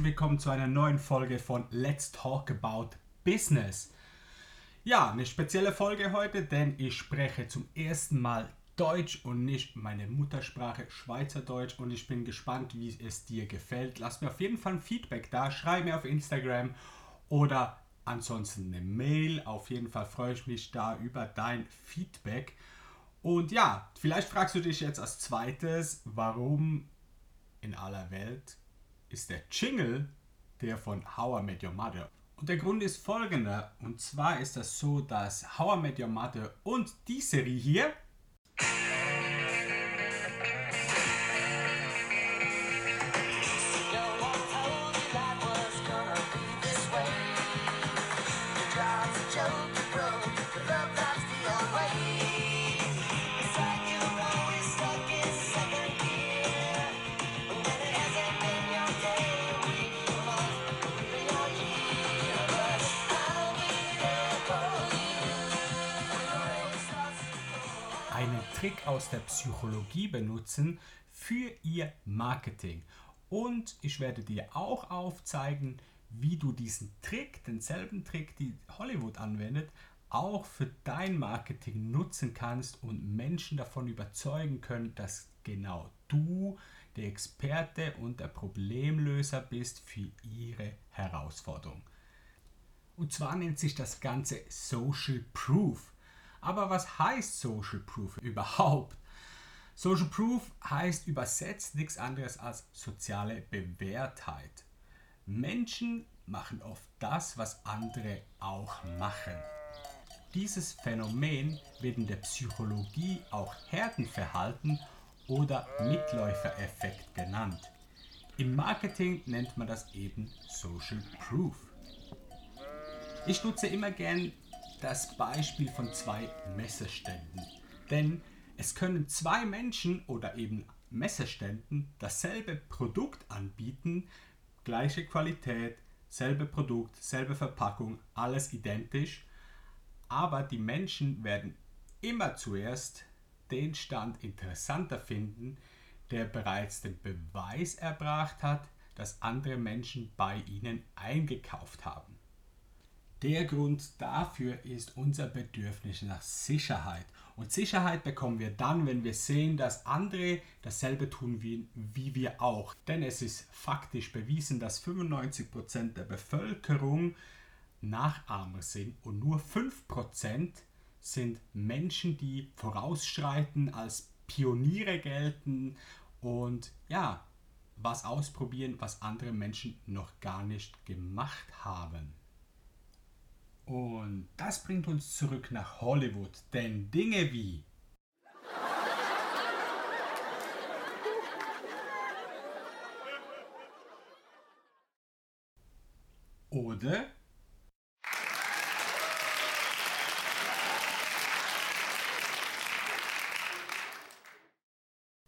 herzlich willkommen zu einer neuen Folge von Let's Talk About Business. Ja, eine spezielle Folge heute, denn ich spreche zum ersten Mal Deutsch und nicht meine Muttersprache Schweizerdeutsch und ich bin gespannt, wie es dir gefällt. Lass mir auf jeden Fall ein Feedback da, schreib mir auf Instagram oder ansonsten eine Mail. Auf jeden Fall freue ich mich da über dein Feedback. Und ja, vielleicht fragst du dich jetzt als zweites, warum in aller Welt ist der Jingle der von How I Met Your Mother. Und der Grund ist folgender. Und zwar ist das so, dass How I Met Your Mother und die Serie hier einen Trick aus der Psychologie benutzen für ihr Marketing. Und ich werde dir auch aufzeigen, wie du diesen Trick, denselben Trick, die Hollywood anwendet, auch für dein Marketing nutzen kannst und Menschen davon überzeugen können, dass genau du der Experte und der Problemlöser bist für ihre Herausforderung. Und zwar nennt sich das Ganze Social Proof. Aber was heißt Social Proof überhaupt? Social Proof heißt übersetzt nichts anderes als soziale Bewährtheit. Menschen machen oft das, was andere auch machen. Dieses Phänomen wird in der Psychologie auch Herdenverhalten oder Mitläufereffekt genannt. Im Marketing nennt man das eben Social Proof. Ich nutze immer gern das Beispiel von zwei Messeständen. Denn es können zwei Menschen oder eben Messeständen dasselbe Produkt anbieten, gleiche Qualität, selbe Produkt, selbe Verpackung, alles identisch, aber die Menschen werden immer zuerst den Stand interessanter finden, der bereits den Beweis erbracht hat, dass andere Menschen bei ihnen eingekauft haben. Der Grund dafür ist unser Bedürfnis nach Sicherheit. Und Sicherheit bekommen wir dann, wenn wir sehen, dass andere dasselbe tun wie, wie wir auch. Denn es ist faktisch bewiesen, dass 95% der Bevölkerung Nachahmer sind und nur 5% sind Menschen, die vorausschreiten, als Pioniere gelten und ja, was ausprobieren, was andere Menschen noch gar nicht gemacht haben. Und das bringt uns zurück nach Hollywood, denn Dinge wie oder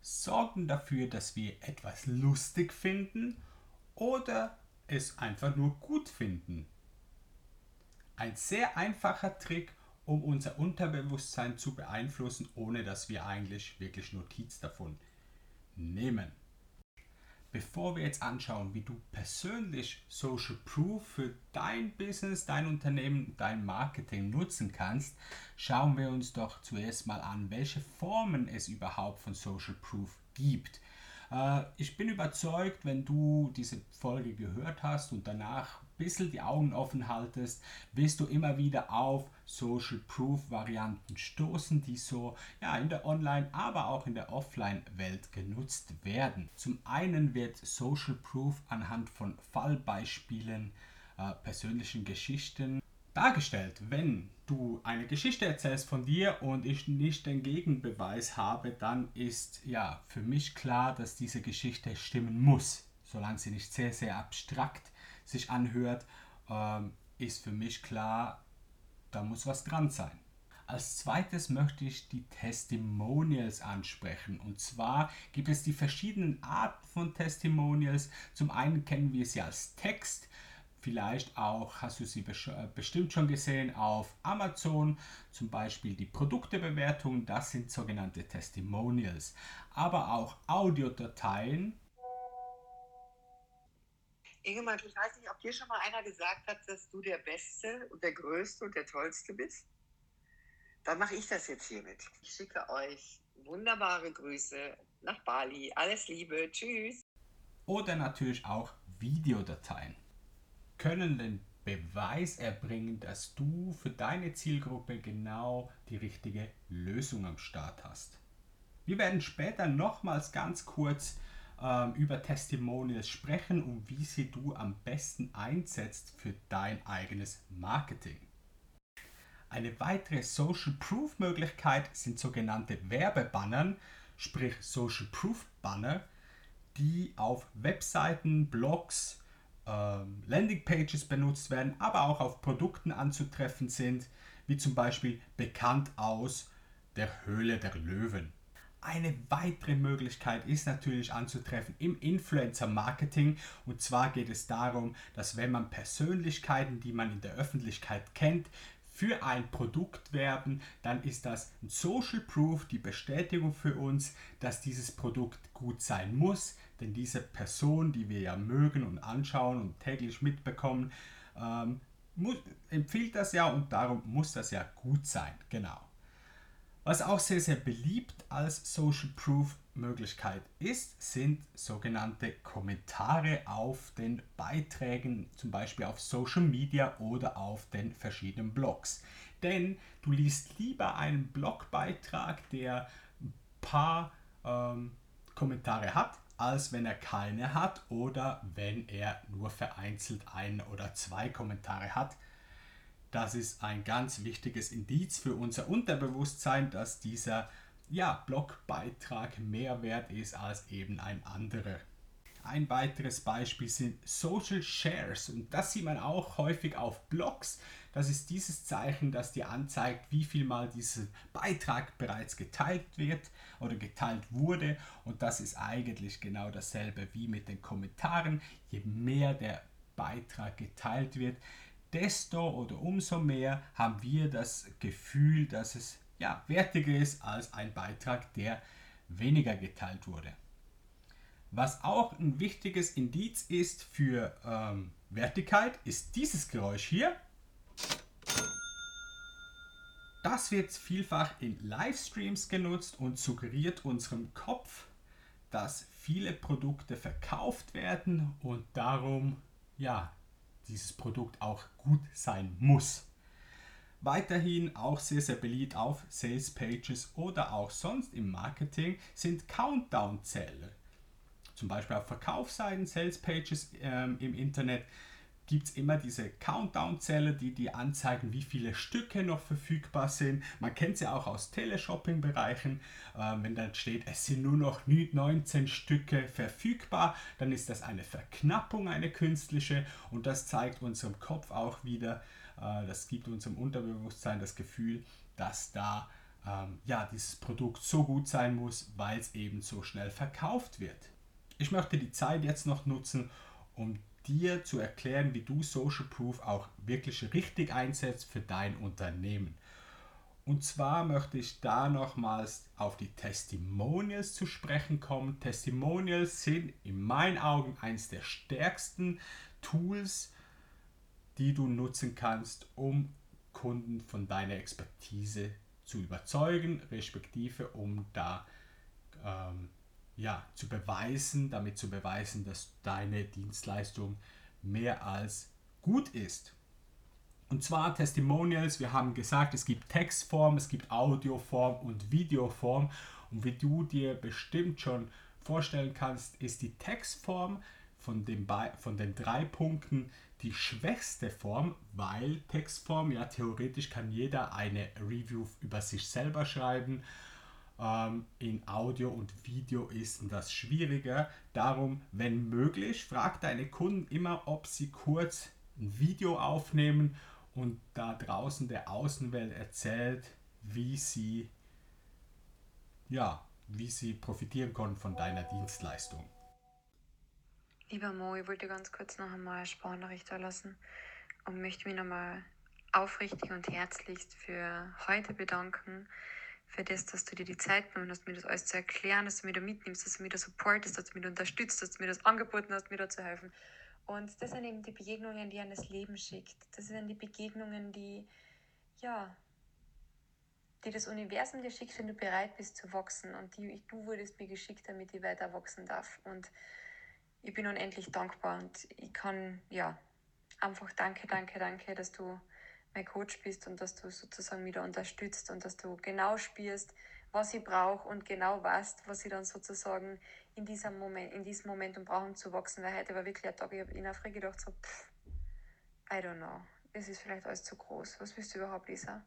sorgen dafür, dass wir etwas lustig finden oder es einfach nur gut finden. Ein sehr einfacher Trick, um unser Unterbewusstsein zu beeinflussen, ohne dass wir eigentlich wirklich Notiz davon nehmen. Bevor wir jetzt anschauen, wie du persönlich Social Proof für dein Business, dein Unternehmen, dein Marketing nutzen kannst, schauen wir uns doch zuerst mal an, welche Formen es überhaupt von Social Proof gibt. Äh, ich bin überzeugt, wenn du diese Folge gehört hast und danach bisschen die Augen offen haltest, wirst du immer wieder auf Social Proof Varianten stoßen, die so ja, in der Online, aber auch in der Offline-Welt genutzt werden. Zum einen wird Social Proof anhand von Fallbeispielen, äh, persönlichen Geschichten dargestellt. Wenn du eine Geschichte erzählst von dir und ich nicht den Gegenbeweis habe, dann ist ja für mich klar, dass diese Geschichte stimmen muss. Solange sie nicht sehr, sehr abstrakt sich anhört, ähm, ist für mich klar, da muss was dran sein. Als zweites möchte ich die Testimonials ansprechen. Und zwar gibt es die verschiedenen Arten von Testimonials. Zum einen kennen wir sie als Text, Vielleicht auch hast du sie äh, bestimmt schon gesehen auf Amazon, zum Beispiel die Produktebewertung, das sind sogenannte Testimonials, aber auch Audiodateien. Ingemann, ich weiß nicht, ob dir schon mal einer gesagt hat, dass du der Beste und der Größte und der Tollste bist. Dann mache ich das jetzt hiermit. Ich schicke euch wunderbare Grüße nach Bali. Alles Liebe. Tschüss. Oder natürlich auch Videodateien können den Beweis erbringen, dass du für deine Zielgruppe genau die richtige Lösung am Start hast. Wir werden später nochmals ganz kurz ähm, über Testimonials sprechen und wie sie du am besten einsetzt für dein eigenes Marketing. Eine weitere Social Proof Möglichkeit sind sogenannte Werbebannern, sprich Social Proof Banner, die auf Webseiten, Blogs, ähm, Landingpages benutzt werden, aber auch auf Produkten anzutreffen sind, wie zum Beispiel bekannt aus der Höhle der Löwen. Eine weitere Möglichkeit ist natürlich anzutreffen im Influencer-Marketing. Und zwar geht es darum, dass wenn man Persönlichkeiten, die man in der Öffentlichkeit kennt, für ein Produkt werben, dann ist das ein Social Proof, die Bestätigung für uns, dass dieses Produkt gut sein muss. Denn diese Person, die wir ja mögen und anschauen und täglich mitbekommen, ähm, muss, empfiehlt das ja und darum muss das ja gut sein. Genau. Was auch sehr, sehr beliebt als Social Proof Möglichkeit ist, sind sogenannte Kommentare auf den Beiträgen, zum Beispiel auf Social Media oder auf den verschiedenen Blogs. Denn du liest lieber einen Blogbeitrag, der ein paar ähm, Kommentare hat, als wenn er keine hat oder wenn er nur vereinzelt ein oder zwei Kommentare hat. Das ist ein ganz wichtiges Indiz für unser Unterbewusstsein, dass dieser ja, Blogbeitrag mehr wert ist als eben ein anderer. Ein weiteres Beispiel sind Social Shares und das sieht man auch häufig auf Blogs. Das ist dieses Zeichen, das dir anzeigt, wie viel mal dieser Beitrag bereits geteilt wird oder geteilt wurde und das ist eigentlich genau dasselbe wie mit den Kommentaren. Je mehr der Beitrag geteilt wird, desto oder umso mehr haben wir das Gefühl, dass es ja, wertiger ist als ein Beitrag, der weniger geteilt wurde. Was auch ein wichtiges Indiz ist für ähm, Wertigkeit, ist dieses Geräusch hier. Das wird vielfach in Livestreams genutzt und suggeriert unserem Kopf, dass viele Produkte verkauft werden und darum ja dieses Produkt auch gut sein muss. Weiterhin auch sehr, sehr beliebt auf Sales Pages oder auch sonst im Marketing sind Countdown-Zähler. Zum Beispiel auf Verkaufsseiten, Sales Pages ähm, im Internet gibt es immer diese Countdown-Zähler, die die anzeigen, wie viele Stücke noch verfügbar sind. Man kennt sie auch aus Teleshopping-Bereichen. Äh, wenn dann steht, es sind nur noch 19 Stücke verfügbar, dann ist das eine Verknappung, eine künstliche. Und das zeigt unserem Kopf auch wieder, äh, das gibt unserem Unterbewusstsein das Gefühl, dass da ähm, ja, dieses Produkt so gut sein muss, weil es eben so schnell verkauft wird. Ich möchte die Zeit jetzt noch nutzen, um dir zu erklären, wie du Social Proof auch wirklich richtig einsetzt für dein Unternehmen. Und zwar möchte ich da nochmals auf die Testimonials zu sprechen kommen. Testimonials sind in meinen Augen eines der stärksten Tools, die du nutzen kannst, um Kunden von deiner Expertise zu überzeugen, respektive um da ähm, ja, zu beweisen, damit zu beweisen, dass deine Dienstleistung mehr als gut ist. Und zwar Testimonials, wir haben gesagt, es gibt Textform, es gibt Audioform und Videoform. Und wie du dir bestimmt schon vorstellen kannst, ist die Textform von, dem von den drei Punkten die schwächste Form, weil Textform, ja theoretisch kann jeder eine Review über sich selber schreiben ähm, in Audio und Video ist das schwieriger. Darum, wenn möglich, frag deine Kunden immer, ob sie kurz ein Video aufnehmen und da draußen der Außenwelt erzählt, wie sie ja, wie sie profitieren können von deiner Dienstleistung. Lieber Mo, ich wollte ganz kurz noch einmal eine Sprachnachricht lassen und möchte mich nochmal aufrichtig und herzlichst für heute bedanken für das, dass du dir die Zeit genommen hast, mir das alles zu erklären, dass du mir da mitnimmst, dass du mir da supportest, dass du mir da unterstützt, dass du mir das angeboten hast, mir da zu helfen. Und das sind eben die Begegnungen, die an das Leben schickt. Das sind die Begegnungen, die, ja, die das Universum dir schickt, wenn du bereit bist zu wachsen. Und die, du wurdest mir geschickt, damit ich weiter wachsen darf. Und ich bin unendlich dankbar und ich kann, ja, einfach danke, danke, danke, dass du mein Coach bist und dass du sozusagen da unterstützt und dass du genau spürst, was ich brauche und genau weißt, was ich dann sozusagen in diesem Moment, in diesem Momentum brauche, um zu wachsen. Weil heute war wirklich ein Tag, ich habe in der gedacht, so, pff, I don't know, es ist vielleicht alles zu groß. Was willst du überhaupt, Lisa?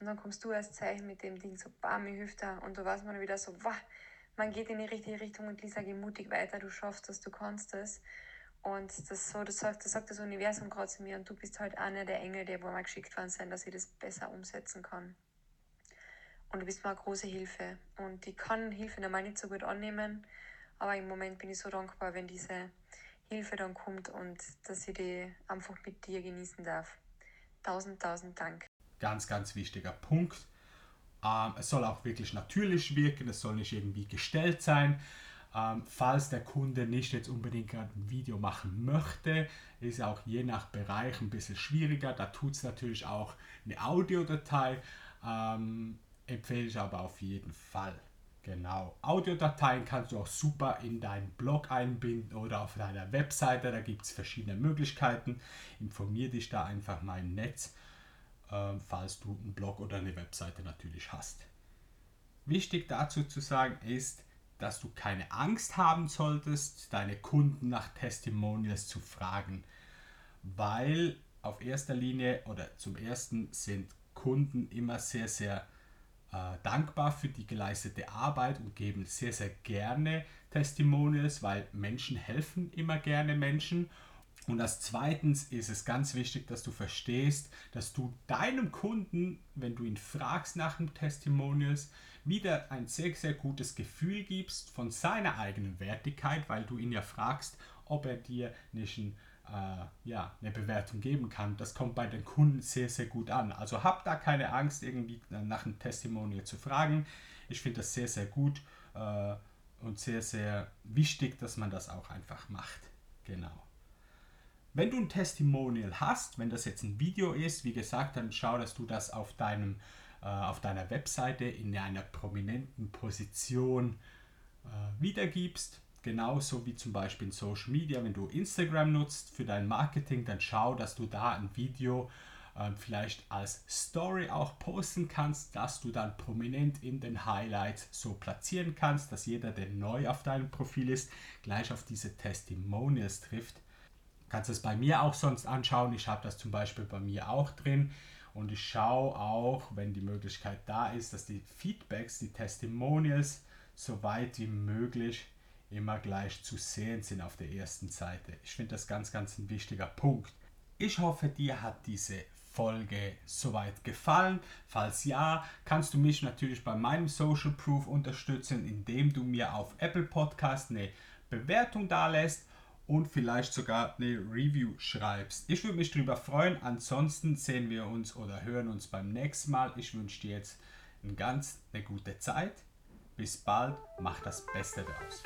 Und dann kommst du als Zeichen mit dem Ding, so, bam, hilft da. Und du weißt man wieder so, wah, man geht in die richtige Richtung und Lisa, geh mutig weiter, du schaffst das, du kannst das. Und das, so, das, sagt, das sagt das Universum gerade zu mir und du bist halt einer der Engel, die wo mal geschickt worden sind, dass ich das besser umsetzen kann. Und du bist mir eine große Hilfe. Und ich kann Hilfe normal nicht so gut annehmen, aber im Moment bin ich so dankbar, wenn diese Hilfe dann kommt und dass ich die einfach mit dir genießen darf. Tausend, tausend Dank. Ganz, ganz wichtiger Punkt. Ähm, es soll auch wirklich natürlich wirken, es soll nicht irgendwie gestellt sein. Ähm, falls der Kunde nicht jetzt unbedingt ein Video machen möchte, ist auch je nach Bereich ein bisschen schwieriger. Da tut es natürlich auch eine Audiodatei. Ähm, empfehle ich aber auf jeden Fall. Genau. Audiodateien kannst du auch super in deinen Blog einbinden oder auf deiner Webseite. Da gibt es verschiedene Möglichkeiten. Informier dich da einfach mal im Netz, äh, falls du einen Blog oder eine Webseite natürlich hast. Wichtig dazu zu sagen ist, dass du keine Angst haben solltest, deine Kunden nach Testimonials zu fragen, weil auf erster Linie oder zum ersten sind Kunden immer sehr, sehr äh, dankbar für die geleistete Arbeit und geben sehr, sehr gerne Testimonials, weil Menschen helfen immer gerne Menschen. Und als zweitens ist es ganz wichtig, dass du verstehst, dass du deinem Kunden, wenn du ihn fragst nach dem Testimonials, wieder ein sehr, sehr gutes Gefühl gibst von seiner eigenen Wertigkeit, weil du ihn ja fragst, ob er dir nicht ein äh, ja, eine Bewertung geben kann. Das kommt bei den Kunden sehr, sehr gut an. Also habt da keine Angst, irgendwie nach einem Testimonial zu fragen. Ich finde das sehr, sehr gut äh, und sehr, sehr wichtig, dass man das auch einfach macht. Genau. Wenn du ein Testimonial hast, wenn das jetzt ein Video ist, wie gesagt, dann schau, dass du das auf, deinem, äh, auf deiner Webseite in einer prominenten Position äh, wiedergibst genauso wie zum Beispiel in Social Media, wenn du Instagram nutzt für dein Marketing, dann schau, dass du da ein Video äh, vielleicht als Story auch posten kannst, dass du dann prominent in den Highlights so platzieren kannst, dass jeder, der neu auf deinem Profil ist, gleich auf diese Testimonials trifft. Du kannst es bei mir auch sonst anschauen. Ich habe das zum Beispiel bei mir auch drin. Und ich schaue auch, wenn die Möglichkeit da ist, dass die Feedbacks, die Testimonials so weit wie möglich immer gleich zu sehen sind auf der ersten Seite. Ich finde das ganz, ganz ein wichtiger Punkt. Ich hoffe, dir hat diese Folge soweit gefallen. Falls ja, kannst du mich natürlich bei meinem Social Proof unterstützen, indem du mir auf Apple Podcast eine Bewertung da lässt und vielleicht sogar eine Review schreibst. Ich würde mich darüber freuen. Ansonsten sehen wir uns oder hören uns beim nächsten Mal. Ich wünsche dir jetzt eine ganz eine gute Zeit. Bis bald, mach das Beste daraus.